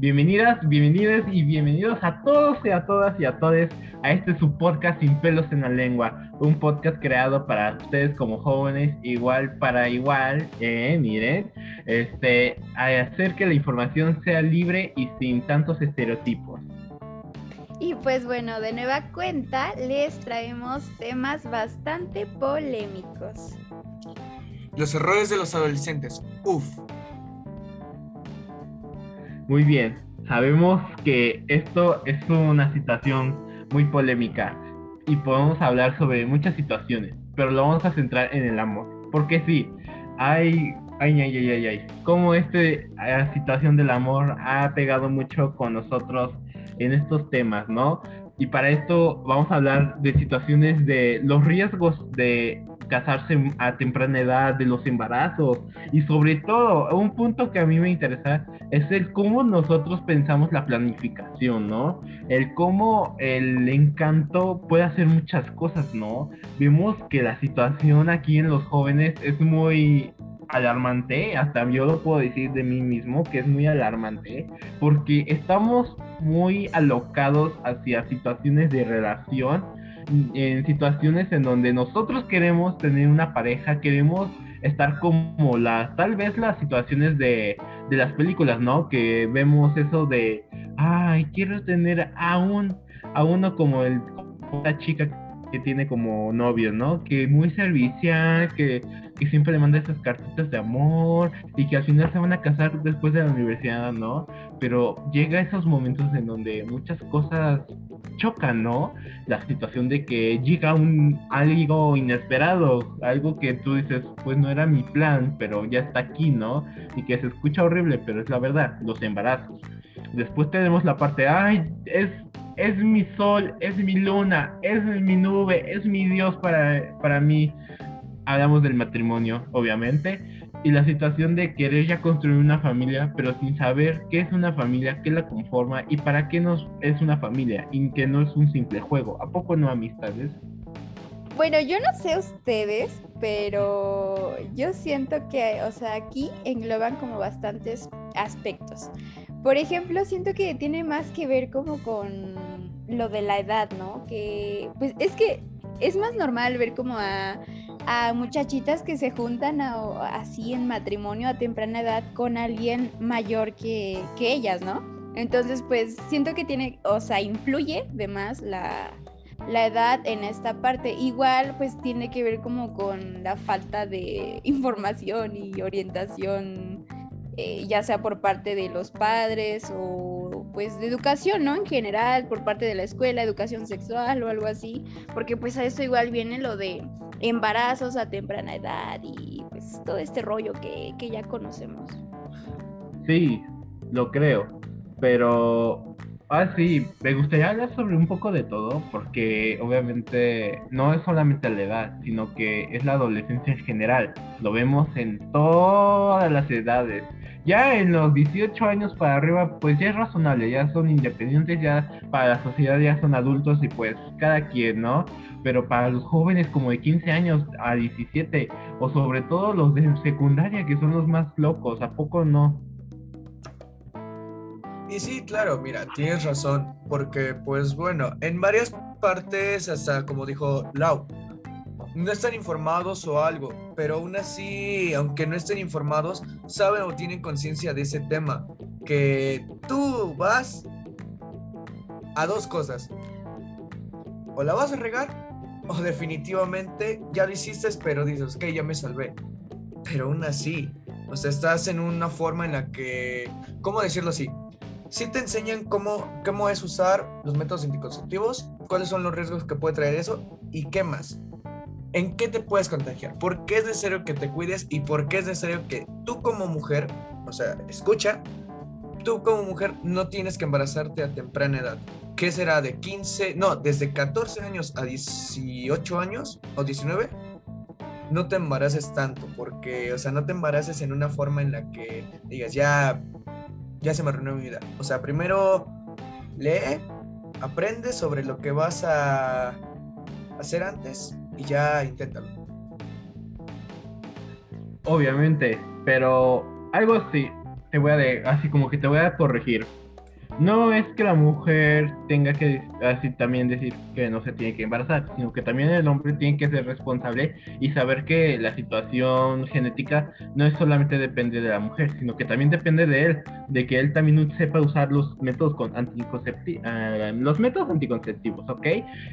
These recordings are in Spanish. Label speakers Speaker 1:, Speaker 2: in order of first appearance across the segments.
Speaker 1: Bienvenidas, bienvenidos y bienvenidos a todos y a todas y a todos a este su podcast Sin pelos en la lengua, un podcast creado para ustedes como jóvenes, igual para igual, eh, miren, este, a hacer que la información sea libre y sin tantos estereotipos.
Speaker 2: Y pues bueno, de nueva cuenta les traemos temas bastante polémicos.
Speaker 3: Los errores de los adolescentes. Uf.
Speaker 1: Muy bien, sabemos que esto es una situación muy polémica y podemos hablar sobre muchas situaciones, pero lo vamos a centrar en el amor. Porque sí, hay, ay, ay, ay, ay, ay, como esta situación del amor ha pegado mucho con nosotros en estos temas, ¿no? Y para esto vamos a hablar de situaciones de los riesgos de casarse a temprana edad, de los embarazos y sobre todo un punto que a mí me interesa es el cómo nosotros pensamos la planificación, ¿no? El cómo el encanto puede hacer muchas cosas, ¿no? Vemos que la situación aquí en los jóvenes es muy alarmante, hasta yo lo puedo decir de mí mismo, que es muy alarmante, porque estamos muy alocados hacia situaciones de relación en situaciones en donde nosotros queremos tener una pareja, queremos estar como las, tal vez las situaciones de, de las películas, ¿no? Que vemos eso de, ay, quiero tener a un, a uno como el, la chica que tiene como novio, ¿no? Que muy servicial, que, que, siempre le manda esas cartitas de amor y que al final se van a casar después de la universidad, ¿no? Pero llega esos momentos en donde muchas cosas chocan, ¿no? La situación de que llega un algo inesperado, algo que tú dices, pues no era mi plan, pero ya está aquí, ¿no? Y que se escucha horrible, pero es la verdad, los embarazos. Después tenemos la parte, ay, es es mi sol, es mi luna, es mi nube, es mi Dios para, para mí. Hablamos del matrimonio, obviamente, y la situación de querer ya construir una familia, pero sin saber qué es una familia, qué la conforma y para qué nos es una familia, y que no es un simple juego. ¿A poco no amistades?
Speaker 2: Bueno, yo no sé ustedes, pero yo siento que, o sea, aquí engloban como bastantes aspectos. Por ejemplo, siento que tiene más que ver como con lo de la edad, ¿no? Que, pues es que es más normal ver como a, muchachitas que se juntan así en matrimonio a temprana edad con alguien mayor que, que ellas, ¿no? Entonces, pues siento que tiene, o sea, influye de más la, la edad en esta parte. Igual pues tiene que ver como con la falta de información y orientación, eh, ya sea por parte de los padres o pues de educación, ¿no? En general, por parte de la escuela, educación sexual o algo así, porque pues a eso igual viene lo de embarazos a temprana edad y pues todo este rollo que, que ya conocemos.
Speaker 1: Sí, lo creo, pero Ah, sí, me gustaría hablar sobre un poco de todo, porque obviamente no es solamente la edad, sino que es la adolescencia en general. Lo vemos en todas las edades. Ya en los 18 años para arriba, pues ya es razonable, ya son independientes, ya para la sociedad ya son adultos y pues cada quien, ¿no? Pero para los jóvenes como de 15 años a 17, o sobre todo los de secundaria, que son los más locos, ¿a poco no?
Speaker 3: Y sí, claro, mira, tienes razón, porque pues bueno, en varias partes, hasta como dijo Lau, no están informados o algo, pero aún así, aunque no estén informados, saben o tienen conciencia de ese tema, que tú vas a dos cosas, o la vas a regar, o definitivamente ya lo hiciste, pero dices, ok, ya me salvé, pero aún así, o sea, estás en una forma en la que, ¿cómo decirlo así? Sí te enseñan cómo, cómo es usar los métodos anticonceptivos, cuáles son los riesgos que puede traer eso y qué más. ¿En qué te puedes contagiar? ¿Por qué es necesario que te cuides y por qué es necesario que tú como mujer, o sea, escucha, tú como mujer no tienes que embarazarte a temprana edad? ¿Qué será de 15, no, desde 14 años a 18 años o 19? No te embaraces tanto, porque, o sea, no te embaraces en una forma en la que digas, ya ya se me arruinó mi vida. O sea, primero lee, aprende sobre lo que vas a hacer antes y ya inténtalo.
Speaker 1: Obviamente, pero algo así, te voy a de, así como que te voy a corregir. No es que la mujer tenga que así también decir que no se tiene que embarazar, sino que también el hombre tiene que ser responsable y saber que la situación genética no es solamente depende de la mujer, sino que también depende de él, de que él también sepa usar los métodos ah, los métodos anticonceptivos, ¿ok?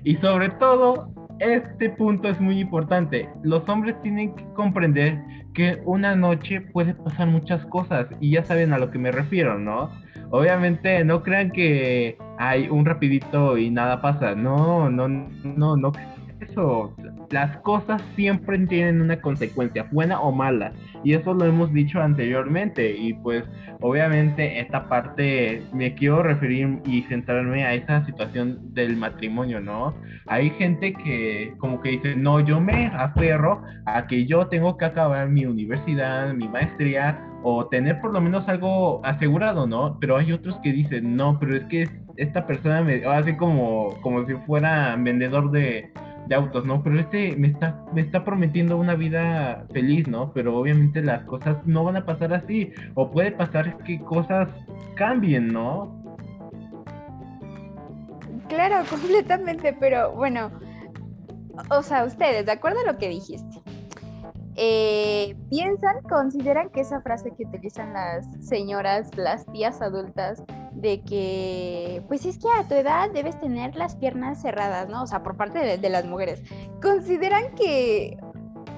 Speaker 1: Y sobre todo, este punto es muy importante. Los hombres tienen que comprender que una noche puede pasar muchas cosas y ya saben a lo que me refiero, ¿no? Obviamente no crean que hay un rapidito y nada pasa. No, no, no, no. Eso, las cosas siempre tienen una consecuencia, buena o mala. Y eso lo hemos dicho anteriormente. Y pues obviamente esta parte me quiero referir y centrarme a esa situación del matrimonio, ¿no? Hay gente que como que dice, no, yo me aferro a que yo tengo que acabar mi universidad, mi maestría o tener por lo menos algo asegurado, ¿no? Pero hay otros que dicen, no, pero es que esta persona me hace como, como si fuera vendedor de, autos, ¿no? Pero este me está, me está prometiendo una vida feliz, ¿no? Pero obviamente las cosas no van a pasar así, o puede pasar que cosas cambien, ¿no?
Speaker 2: Claro, completamente, pero bueno, o sea, ustedes, de acuerdo a lo que dijiste, eh, piensan, consideran que esa frase que utilizan las señoras, las tías adultas, de que, pues es que a tu edad debes tener las piernas cerradas, ¿no? O sea, por parte de, las mujeres, consideran que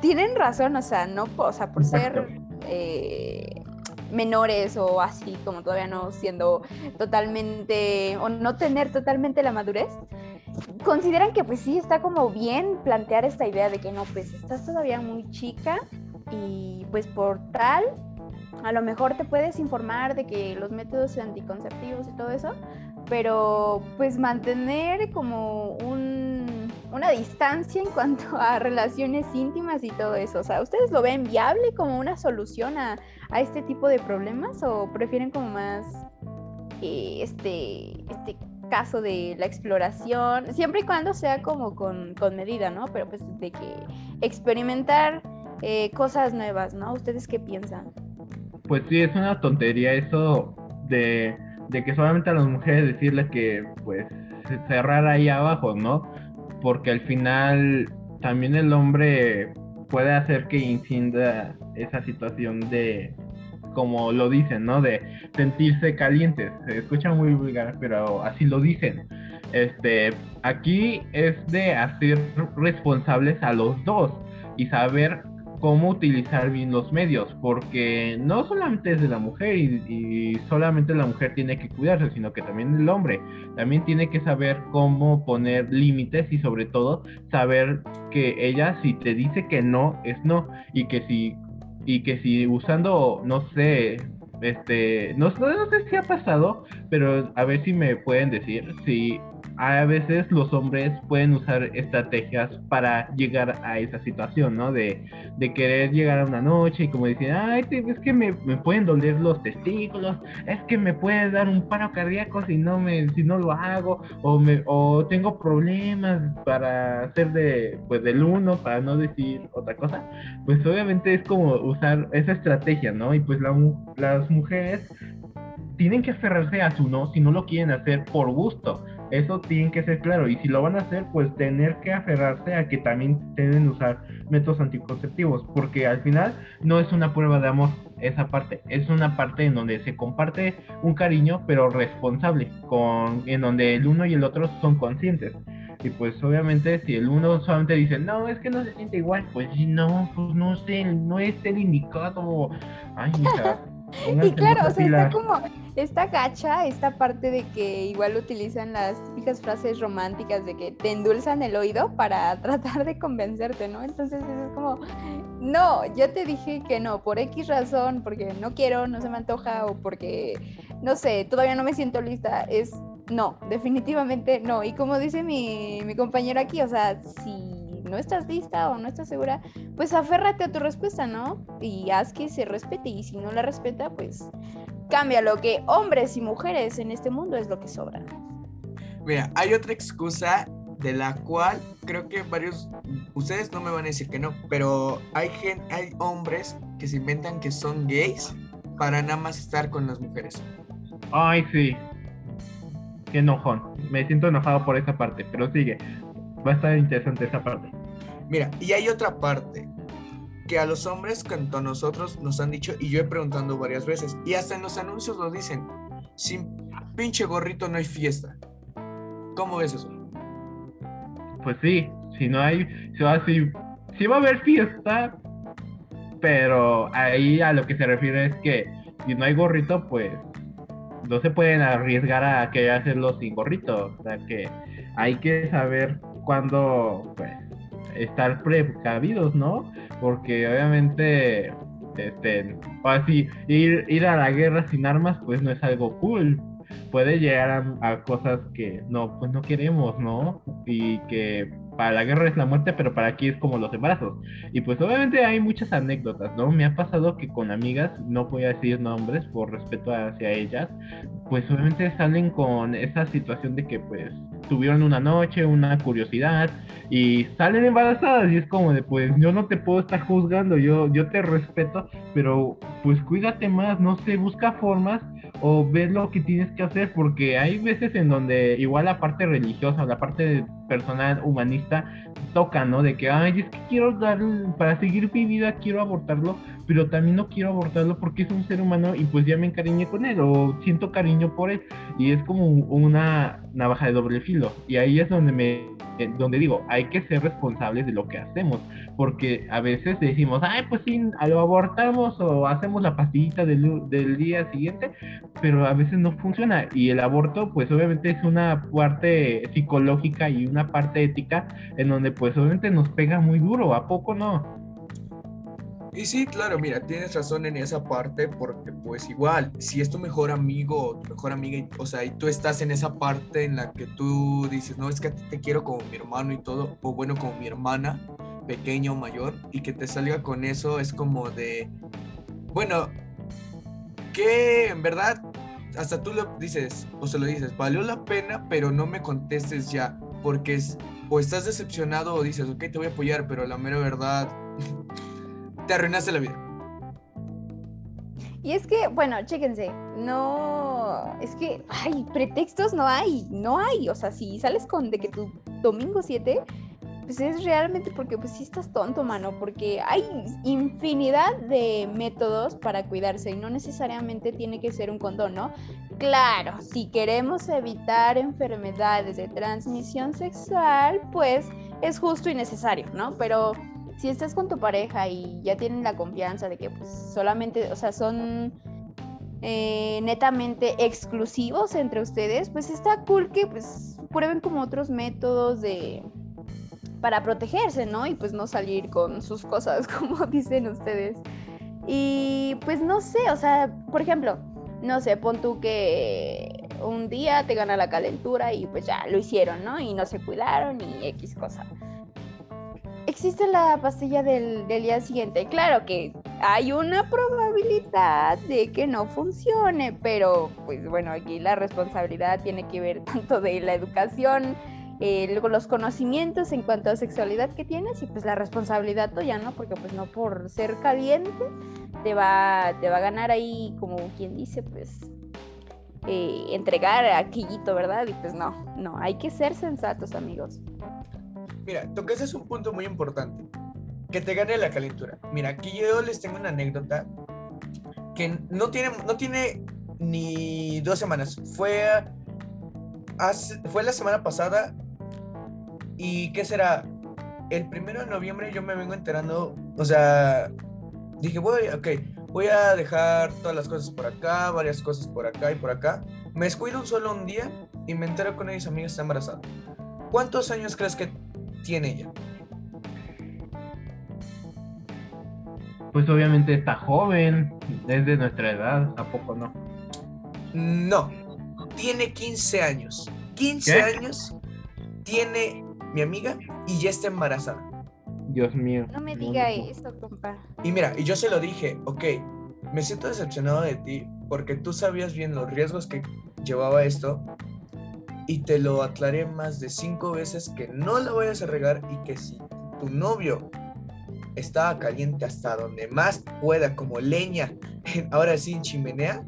Speaker 2: tienen razón, o sea, no, o sea, por ser eh, menores o así, como todavía no siendo totalmente, o no tener totalmente la madurez, consideran que pues sí está como bien plantear esta idea de que no, pues estás todavía muy chica y pues por tal, a lo mejor te puedes informar de que los métodos anticonceptivos y todo eso, pero pues mantener como un, una distancia en cuanto a relaciones íntimas y todo eso. O sea, ¿ustedes lo ven viable como una solución a, a este tipo de problemas o prefieren como más eh, este, este caso de la exploración, siempre y cuando sea como con, medida, ¿no? Pero pues de que experimentar eh, cosas nuevas, ¿no? ¿Ustedes qué piensan?
Speaker 1: Pues sí, es una tontería eso de, de que solamente a las mujeres decirles que pues cerrar ahí abajo, ¿no? Porque al final también el hombre puede hacer que incida esa situación de, como lo dicen, ¿no? De sentirse calientes. Se escucha muy vulgar, pero así lo dicen. Este, aquí es de hacer responsables a los dos y saber cómo utilizar bien los medios, porque no solamente es de la mujer y, solamente la mujer tiene que cuidarse, sino que también el hombre. También tiene que saber cómo poner límites y sobre todo saber que ella si te dice que no es no. Y que si y que si usando, no sé, este, no, no, sé si ha pasado, pero a ver si me pueden decir si a veces los hombres pueden usar estrategias para llegar a esa situación, ¿no? De, querer llegar a una noche y como decir, ay, es que me, pueden doler los testículos, es que me puede dar un paro cardíaco si no me, si no lo hago, o me, o tengo problemas para hacer de, pues del uno, para no decir otra cosa, pues obviamente es como usar esa estrategia, ¿no? Y pues la, las mujeres tienen que aferrarse a su no si no lo quieren hacer por gusto eso tiene que ser claro. Y si lo van a hacer, pues tener que aferrarse a que también deben usar métodos anticonceptivos. Porque al final no es una prueba de amor esa parte. Es una parte en donde se comparte un cariño, pero responsable. Con, en donde el uno y el otro son conscientes. Y pues obviamente si el uno solamente dice, no, es que no se siente igual, pues no, pues no sé, no es el indicado. Ay, hija.
Speaker 2: Y claro, o sea, está como esta gacha, esta parte de que igual utilizan las típicas frases románticas de que te endulzan el oído para tratar de convencerte, ¿no? Entonces es como, no, yo te dije que no, por X razón, porque no quiero, no se me antoja o porque, no sé, todavía no me siento lista, es no, definitivamente no. Y como dice mi, mi compañero aquí, o sea, si no estás lista o no estás segura, pues aférrate a tu respuesta, ¿no? Y haz que se respete y si no la respeta, pues cambia lo que hombres y mujeres en este mundo es lo que sobra.
Speaker 3: Mira, hay otra excusa de la cual creo que varios, ustedes no me van a decir que no, pero hay, gente, hay hombres que se inventan que son gays para nada más estar con las mujeres.
Speaker 1: Ay, sí. qué enojón. Me siento enojado por esa parte, pero sigue. Va a estar interesante esa parte.
Speaker 3: Mira, y hay otra parte que a los hombres, tanto a nosotros, nos han dicho, y yo he preguntado varias veces, y hasta en los anuncios lo dicen, sin pinche gorrito no hay fiesta. ¿Cómo ves eso?
Speaker 1: Pues sí, si no hay, si va, si, si va a haber fiesta, pero ahí a lo que se refiere es que si no hay gorrito, pues no se pueden arriesgar a que hacerlo sin gorrito. O sea que hay que saber cuándo pues, estar precavidos, ¿no? Porque obviamente este, así, ir, ir a la guerra sin armas, pues no es algo cool. Puede llegar a, a, cosas que no, pues no queremos, ¿no? Y que para la guerra es la muerte, pero para aquí es como los embarazos. Y pues obviamente hay muchas anécdotas, ¿no? Me ha pasado que con amigas, no voy a decir nombres por respeto hacia ellas, pues obviamente salen con esa situación de que pues tuvieron una noche, una curiosidad y salen embarazadas y es como de pues yo no te puedo estar juzgando, yo, yo te respeto, pero pues cuídate más, no sé, busca formas o ver lo que tienes que hacer porque hay veces en donde igual la parte religiosa, la parte personal, humanista, toca, ¿no? De que, ay, es que quiero dar, para seguir mi vida quiero abortarlo, pero también no quiero abortarlo porque es un ser humano y pues ya me encariñé con él o siento cariño por él y es como una navaja de doble filo y ahí es donde me eh, donde digo hay que ser responsables de lo que hacemos porque a veces decimos ay pues sí lo abortamos o hacemos la pastillita del, del día siguiente pero a veces no funciona y el aborto pues obviamente es una parte psicológica y una parte ética en donde pues obviamente nos pega muy duro a poco no
Speaker 3: y sí, claro, mira, tienes razón en esa parte porque pues igual, si es tu mejor amigo o tu mejor amiga, o sea, y tú estás en esa parte en la que tú dices, no, es que a ti te quiero como mi hermano y todo, o bueno, como mi hermana, pequeña o mayor, y que te salga con eso es como de, bueno, que en verdad, hasta tú lo dices, o se lo dices, valió la pena, pero no me contestes ya, porque es, o estás decepcionado o dices, ok, te voy a apoyar, pero la mera verdad te arruinaste la vida.
Speaker 2: Y es que, bueno, chéquense, no, es que, ay, pretextos no hay, no hay, o sea, si sales con de que tu domingo 7, pues es realmente porque pues sí estás tonto, mano, porque hay infinidad de métodos para cuidarse y no necesariamente tiene que ser un condón, ¿no? Claro, si queremos evitar enfermedades de transmisión sexual, pues es justo y necesario, ¿no? Pero si estás con tu pareja y ya tienen la confianza de que pues solamente, o sea, son eh, netamente exclusivos entre ustedes, pues está cool que pues prueben como otros métodos de para protegerse, ¿no? Y pues no salir con sus cosas, como dicen ustedes. Y pues no sé, o sea, por ejemplo, no sé, pon tú que un día te gana la calentura y pues ya lo hicieron, ¿no? Y no se cuidaron y X cosa existe la pastilla del, día siguiente. Claro que hay una probabilidad de que no funcione, pero pues bueno, aquí la responsabilidad tiene que ver tanto de la educación, eh, los conocimientos en cuanto a sexualidad que tienes y pues la responsabilidad tuya, ¿no? Porque pues no por ser caliente te va, te va a ganar ahí, como quien dice, pues eh, entregar aquillito, ¿verdad? Y pues no, no, hay que ser sensatos, amigos.
Speaker 3: Mira, tocaste un punto muy importante. Que te gane la calentura. Mira, aquí yo les tengo una anécdota que no tiene, no tiene ni dos semanas. Fue, fue la semana pasada. ¿Y qué será? El primero de noviembre yo me vengo enterando. O sea, dije, voy, ok, voy a dejar todas las cosas por acá, varias cosas por acá y por acá. Me descuido solo un día y me entero con mis amigas está embarazada. ¿Cuántos años crees que tiene ella?
Speaker 1: Pues obviamente está joven, es de nuestra edad, ¿a poco no?
Speaker 3: No, tiene 15 años. 15 años tiene mi amiga y ya está embarazada.
Speaker 1: Dios mío.
Speaker 2: No me diga eso, compa.
Speaker 3: Y mira, y yo se lo dije, ok, me siento decepcionado de ti porque tú sabías bien los riesgos que llevaba esto y te lo aclaré más de cinco veces que no la vayas a regar y que si tu novio estaba caliente hasta donde más pueda, como leña, ahora sí en chimenea,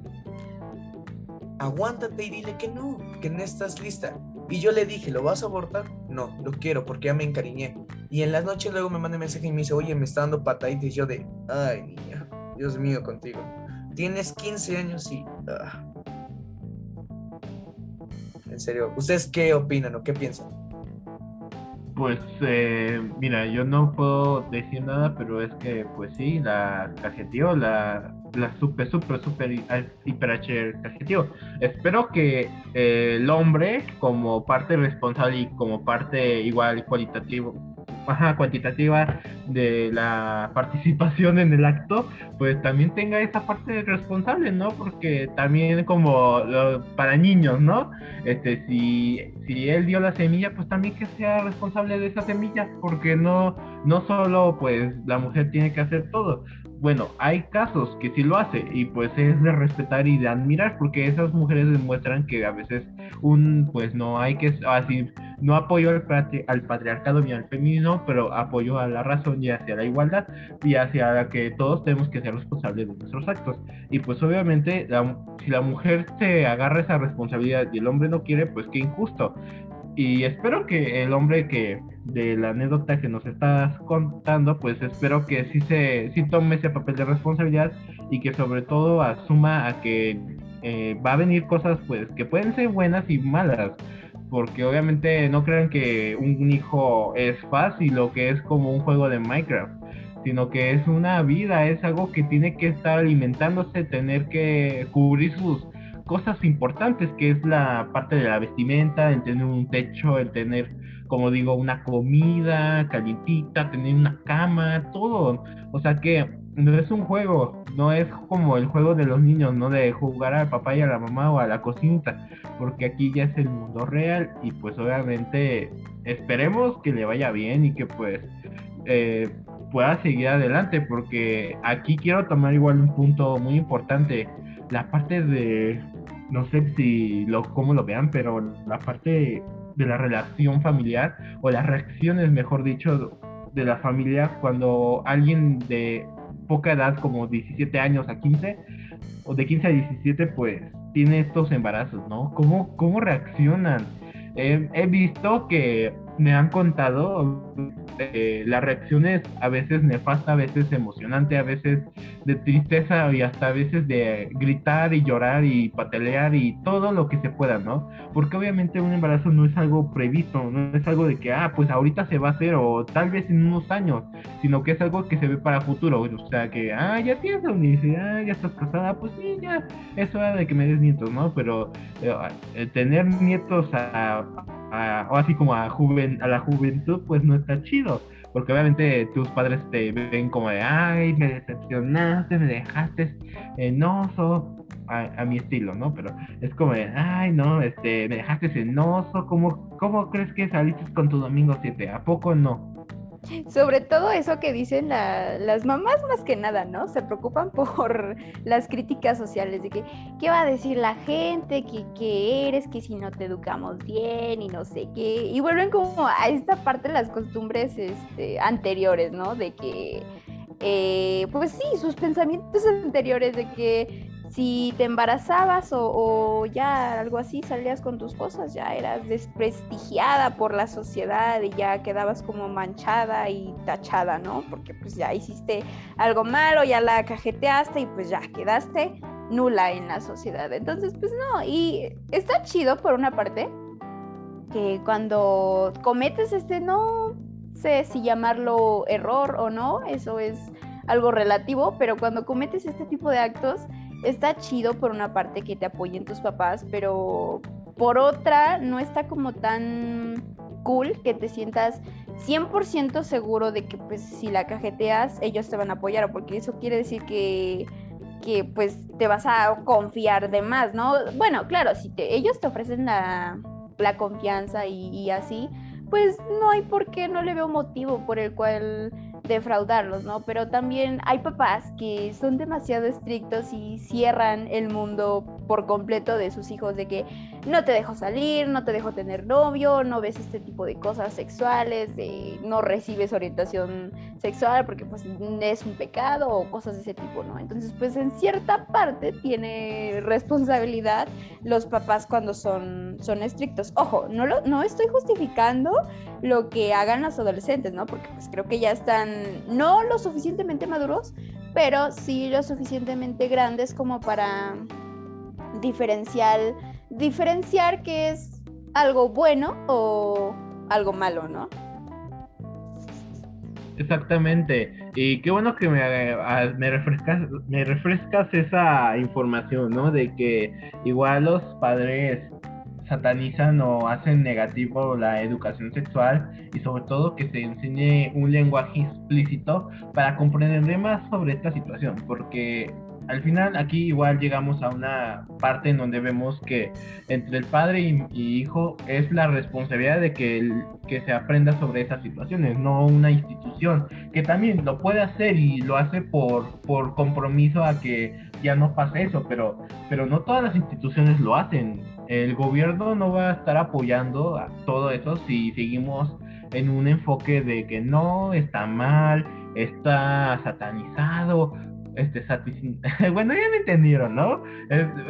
Speaker 3: aguántate y dile que no, que no estás lista. Y yo le dije, ¿lo vas a abortar? No, lo quiero porque ya me encariñé. Y en las noches luego me manda mensaje y me dice, oye, me está dando pataditas. Y yo de, ay, niña, Dios mío contigo. Tienes 15 años y... ah". Serio, ¿ustedes qué opinan o qué piensan?
Speaker 1: Pues eh, mira, yo no puedo decir nada, pero es que pues sí, la cajeteó, la, la super, super, super hiper H cajeteó. Espero que eh, el hombre, como parte responsable y como parte igual cualitativo, ajá, cuantitativa de la participación en el acto, pues también tenga esa parte responsable, ¿no? Porque también como para niños, ¿no? Este, si, si él dio la semilla, pues también que sea responsable de esa semilla, porque no, no solo pues la mujer tiene que hacer todo, bueno, hay casos que sí lo hace y pues es de respetar y de admirar porque esas mujeres demuestran que a veces un pues no hay que así no apoyo al, al patriarcado ni al feminismo, pero apoyo a la razón y hacia la igualdad y hacia la que todos tenemos que ser responsables de nuestros actos. Y pues obviamente si la mujer se agarra esa responsabilidad y el hombre no quiere, pues qué injusto. Y espero que el hombre que de la anécdota que nos estás contando, pues espero que sí se sí tome ese papel de responsabilidad y que sobre todo asuma a que eh, va a venir cosas pues que pueden ser buenas y malas porque obviamente no crean que un hijo es fácil o que es como un juego de Minecraft sino que es una vida, es algo que tiene que estar alimentándose, tener que cubrir sus cosas importantes, que es la parte de la vestimenta, el tener un techo, el tener como digo, una comida calientita, tener una cama, todo. O sea que no es un juego, no es como el juego de los niños, ¿no? De jugar al papá y a la mamá o a la cocinita, porque aquí ya es el mundo real y pues obviamente esperemos que le vaya bien y que pues eh, pueda seguir adelante, porque aquí quiero tomar igual un punto muy importante, la parte de, no sé si lo, cómo lo vean, pero la parte de la relación familiar o las reacciones, mejor dicho, de la familia cuando alguien de poca edad, como 17 años a 15, o de 15 a 17, pues tiene estos embarazos, ¿no? ¿Cómo, cómo reaccionan? he visto que me han contado eh, las reacciones a veces nefasta, a veces emocionante, a veces de tristeza y hasta a veces de gritar y llorar y patelear y todo lo que se pueda, ¿no? Porque obviamente un embarazo no es algo previsto, no es algo de que, ah, pues ahorita se va a hacer o tal vez en unos años, sino que es algo que se ve para futuro, o sea que, ah, ya tienes la universidad, ya estás casada, pues sí, ya es hora de que me des nietos, ¿no? Pero eh, tener nietos a o así como a, a la juventud, pues no está chido. Porque obviamente tus padres te ven como de, ay, me decepcionaste, me dejaste enoso, a, mi estilo, ¿no? Pero es como de, ay, no, este, me dejaste enoso, ¿cómo, cómo crees que saliste con tu domingo 7? ¿A poco no?
Speaker 2: Sobre todo eso que dicen las mamás más que nada, ¿no? Se preocupan por las críticas sociales de que, ¿qué va a decir la gente? ¿Qué, qué eres? Que si no te educamos bien y no sé qué. Y vuelven como a esta parte de las costumbres este, anteriores, ¿no? De que, eh, pues sí, sus pensamientos anteriores de que si te embarazabas o, ya algo así, salías con tus cosas, ya eras desprestigiada por la sociedad y ya quedabas como manchada y tachada, ¿no? Porque pues ya hiciste algo malo, ya la cajeteaste y pues ya quedaste nula en la sociedad. Entonces, pues no, y está chido por una parte que cuando cometes este, no sé si llamarlo error o no, eso es algo relativo, pero cuando cometes este tipo de actos, está chido por una parte que te apoyen tus papás, pero por otra no está como tan cool que te sientas 100% seguro de que pues si la cajeteas ellos te van a apoyar, porque eso quiere decir que que pues te vas a confiar de más, ¿no? Bueno, claro, si te, ellos te ofrecen la, confianza y así, pues no hay por qué, no le veo motivo por el cual defraudarlos, ¿no? Pero también hay papás que son demasiado estrictos y cierran el mundo por completo de sus hijos, de que no te dejo salir, no te dejo tener novio, no ves este tipo de cosas sexuales, de no recibes orientación sexual porque pues es un pecado o cosas de ese tipo, ¿no? Entonces pues en cierta parte tiene responsabilidad los papás cuando son, son estrictos. Ojo, no, lo, no estoy justificando lo que hagan los adolescentes, ¿no? Porque pues creo que ya están no lo suficientemente maduros, pero sí lo suficientemente grandes como para diferenciar, diferenciar que es algo bueno o algo malo, ¿no?
Speaker 1: Exactamente. Y qué bueno que me, me, refrescas, me refrescas esa información, ¿no? De que igual los padres satanizan o hacen negativo la educación sexual y sobre todo que se enseñe un lenguaje explícito para comprender más sobre esta situación, porque al final aquí igual llegamos a una parte en donde vemos que entre el padre y, hijo es la responsabilidad de que, que se aprenda sobre esas situaciones, no una institución que también lo puede hacer y lo hace por, por compromiso a que ya no pase eso, pero, pero no todas las instituciones lo hacen. El gobierno no va a estar apoyando a todo eso si seguimos en un enfoque de que no está mal, está satanizado este bueno ya me entendieron no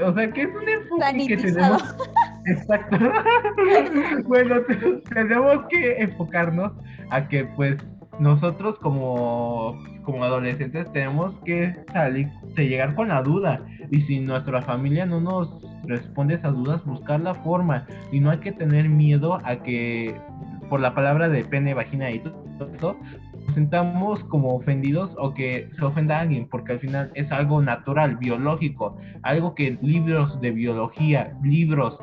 Speaker 1: o sea que es un enfoque que tenemos exacto. Bueno tenemos que enfocarnos a que pues nosotros como como adolescentes tenemos que salir de llegar con la duda y si nuestra familia no nos responde esas dudas buscar la forma y no hay que tener miedo a que por la palabra de pene vagina y todo eso sentamos como ofendidos o que se ofenda a alguien, porque al final es algo natural, biológico, algo que libros de biología, libros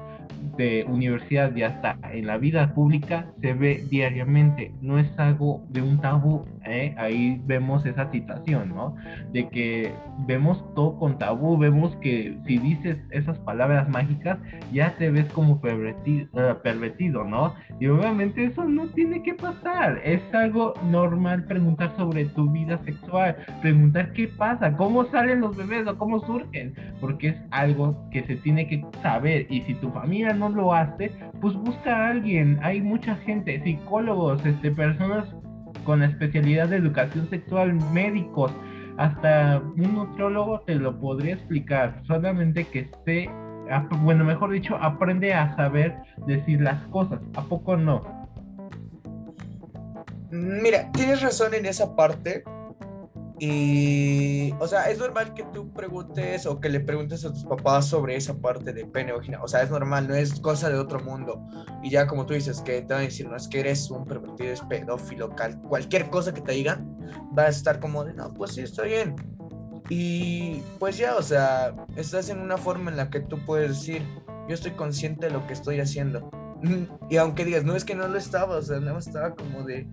Speaker 1: de universidad y hasta en la vida pública se ve diariamente, no es algo de un tabú, ¿eh? ahí vemos esa situación, ¿no? De que vemos todo con tabú, vemos que si dices esas palabras mágicas ya te ves como pervertido, eh, pervertido, ¿no? Y obviamente eso no tiene que pasar, es algo normal preguntar sobre tu vida sexual, preguntar qué pasa, cómo salen los bebés o cómo surgen, porque es algo que se tiene que saber y si tu familia no lo hace, pues busca a alguien. Hay mucha gente, psicólogos, este, personas con especialidad de educación sexual, médicos, hasta un nutriólogo te lo podría explicar. Solamente que esté, bueno, mejor dicho, aprende a saber decir las cosas. ¿A poco no?
Speaker 3: Mira, tienes razón en esa parte, y, o sea, es normal que tú preguntes o que le preguntes a tus papás sobre esa parte de pene vagina. O sea, es normal, no es cosa de otro mundo. Y ya como tú dices, que te van a decir, no es que eres un pervertido, es pedófilo, cualquier cosa que te digan, va a estar como de, no, pues sí, está bien. Y pues ya, o sea, estás en una forma en la que tú puedes decir, yo estoy consciente de lo que estoy haciendo. Y aunque digas, no es que no lo estaba, o sea, no estaba como de,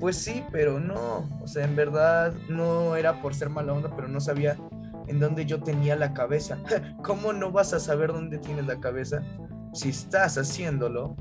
Speaker 3: pues sí, pero no. O sea, en verdad no era por ser mala onda, pero no sabía en dónde yo tenía la cabeza. ¿Cómo no vas a saber dónde tienes la cabeza si estás haciéndolo?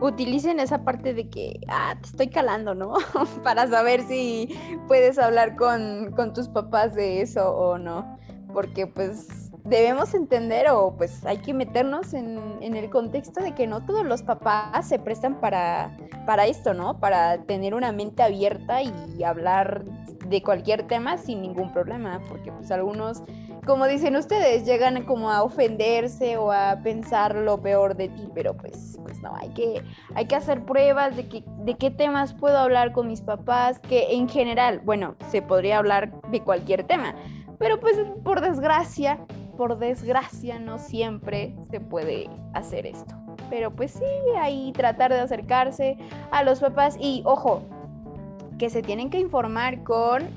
Speaker 2: Utilicen esa parte de que, ah, te estoy calando, ¿no? Para saber si puedes hablar con, con tus papás de eso o no. Porque pues debemos entender o pues hay que meternos en, el contexto de que no todos los papás se prestan para, para esto, ¿no? Para tener una mente abierta y hablar de cualquier tema sin ningún problema, porque pues algunos, como dicen ustedes, llegan como a ofenderse o a pensar lo peor de ti, pero pues, pues no, hay que, hay que hacer pruebas de, que, de qué temas puedo hablar con mis papás, que en general, bueno, se podría hablar de cualquier tema, pero pues por desgracia por desgracia no siempre se puede hacer esto. Pero pues sí, ahí tratar de acercarse a los papás y ojo, que se tienen que informar con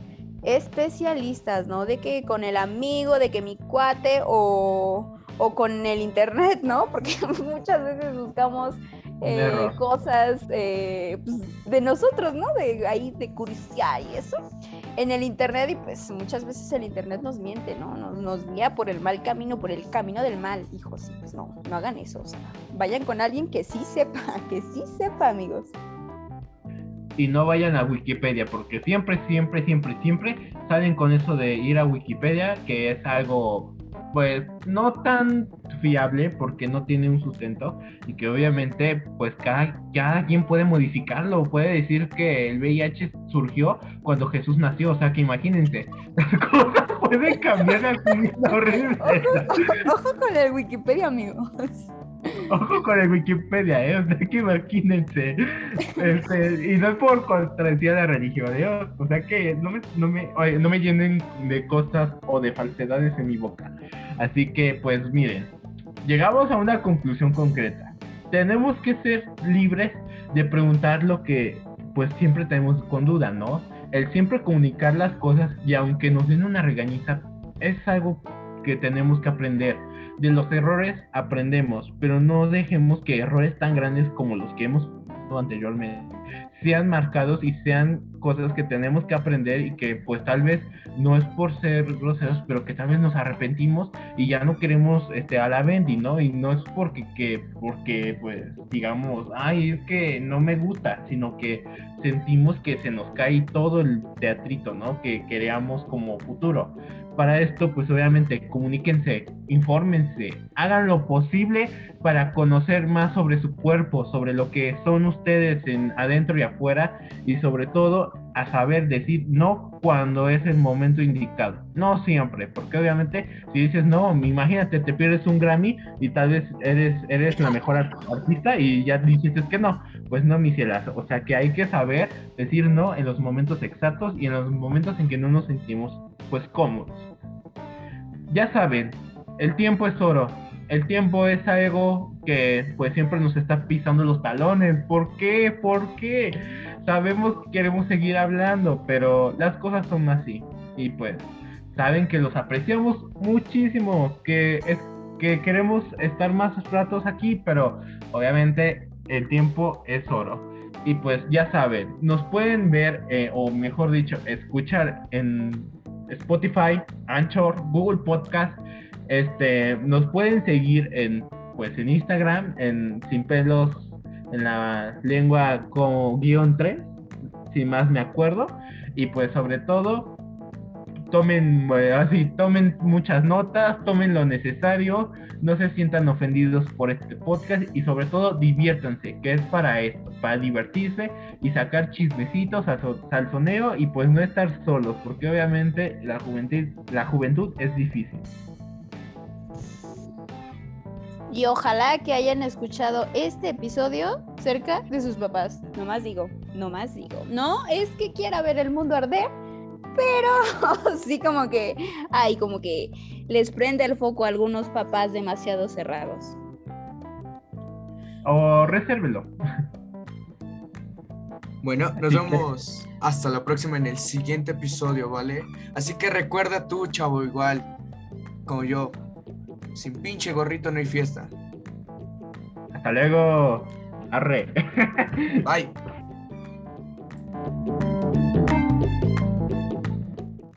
Speaker 2: especialistas, ¿no? De que con el amigo, de que mi cuate o, o con el internet, ¿no? Porque muchas veces buscamos eh, cosas eh, pues, de nosotros, ¿no? De ahí de curiosidad y eso en el internet y pues muchas veces el internet nos miente, ¿no? Nos, guía por el mal camino, por el camino del mal, hijos, pues no, no hagan eso, o sea, vayan con alguien que sí sepa, que sí sepa, amigos.
Speaker 1: Y no vayan a Wikipedia, porque siempre, siempre, siempre, siempre salen con eso de ir a Wikipedia, que es algo pues no tan fiable porque no tiene un sustento y que obviamente pues cada, cada quien puede modificarlo, puede decir que el VIH surgió cuando Jesús nació, o sea que imagínense, las cosas pueden cambiar así, horrible.
Speaker 2: Ojo con el Wikipedia, amigos.
Speaker 1: Ojo con el Wikipedia, ¿eh? O sea, que imagínense. Este, y no es por contradecir la religión, ¿eh? O sea, que no me, no, me, no me llenen de cosas o de falsedades en mi boca. Así que, pues miren, llegamos a una conclusión concreta. Tenemos que ser libres de preguntar lo que, pues, siempre tenemos con duda, ¿no? El siempre comunicar las cosas y aunque nos den una regañiza, es algo que tenemos que aprender de los errores aprendemos, pero no dejemos que errores tan grandes como los que hemos anteriormente sean marcados y sean cosas que tenemos que aprender y que pues tal vez no es por ser groseros, pero que tal vez nos arrepentimos y ya no queremos este a la Bendy, ¿no? Y no es porque que porque pues digamos, ay, es que no me gusta, sino que sentimos que se nos cae todo el teatrito, ¿no? Que queríamos como futuro para esto, pues obviamente comuníquense, infórmense, hagan lo posible para conocer más sobre su cuerpo, sobre lo que son ustedes en adentro y afuera y sobre todo a saber decir no cuando es el momento indicado. No siempre, porque obviamente si dices no, imagínate, te pierdes un Grammy y tal vez eres, eres la mejor artista y ya dijiste que no, pues no, mi cielazo. O sea que hay que saber decir no en los momentos exactos y en los momentos en que no nos sentimos pues cómodos. Ya saben, el tiempo es oro. El tiempo es algo que pues siempre nos está pisando los talones. ¿Por qué? ¿Por qué? Sabemos que queremos seguir hablando, pero las cosas son así. Y pues saben que los apreciamos muchísimo, que es que queremos estar más ratos aquí, pero obviamente el tiempo es oro. Y pues ya saben, nos pueden ver, eh, o mejor dicho, escuchar en Spotify, Anchor, Google Podcast. Este, nos pueden seguir en pues en Instagram, en Sin Pelos en la lengua con guion 3, si más me acuerdo. Y pues sobre todo, tomen así, tomen muchas notas, tomen lo necesario, no se sientan ofendidos por este podcast y sobre todo diviértanse, que es para esto, para divertirse y sacar chismecitos salsoneo y pues no estar solos, porque obviamente la juventud, la juventud es difícil.
Speaker 2: Y ojalá que hayan escuchado este episodio cerca de sus papás. No más digo, no más digo. No es que quiera ver el mundo arder, pero sí como que, ay, como que les prende el foco a algunos papás demasiado cerrados.
Speaker 1: O resérvelo.
Speaker 3: Bueno, nos vemos hasta la próxima en el siguiente episodio, ¿vale? Así que recuerda tú, chavo, igual como yo, sin pinche gorrito no hay fiesta.
Speaker 1: Hasta luego. Arre.
Speaker 3: Bye.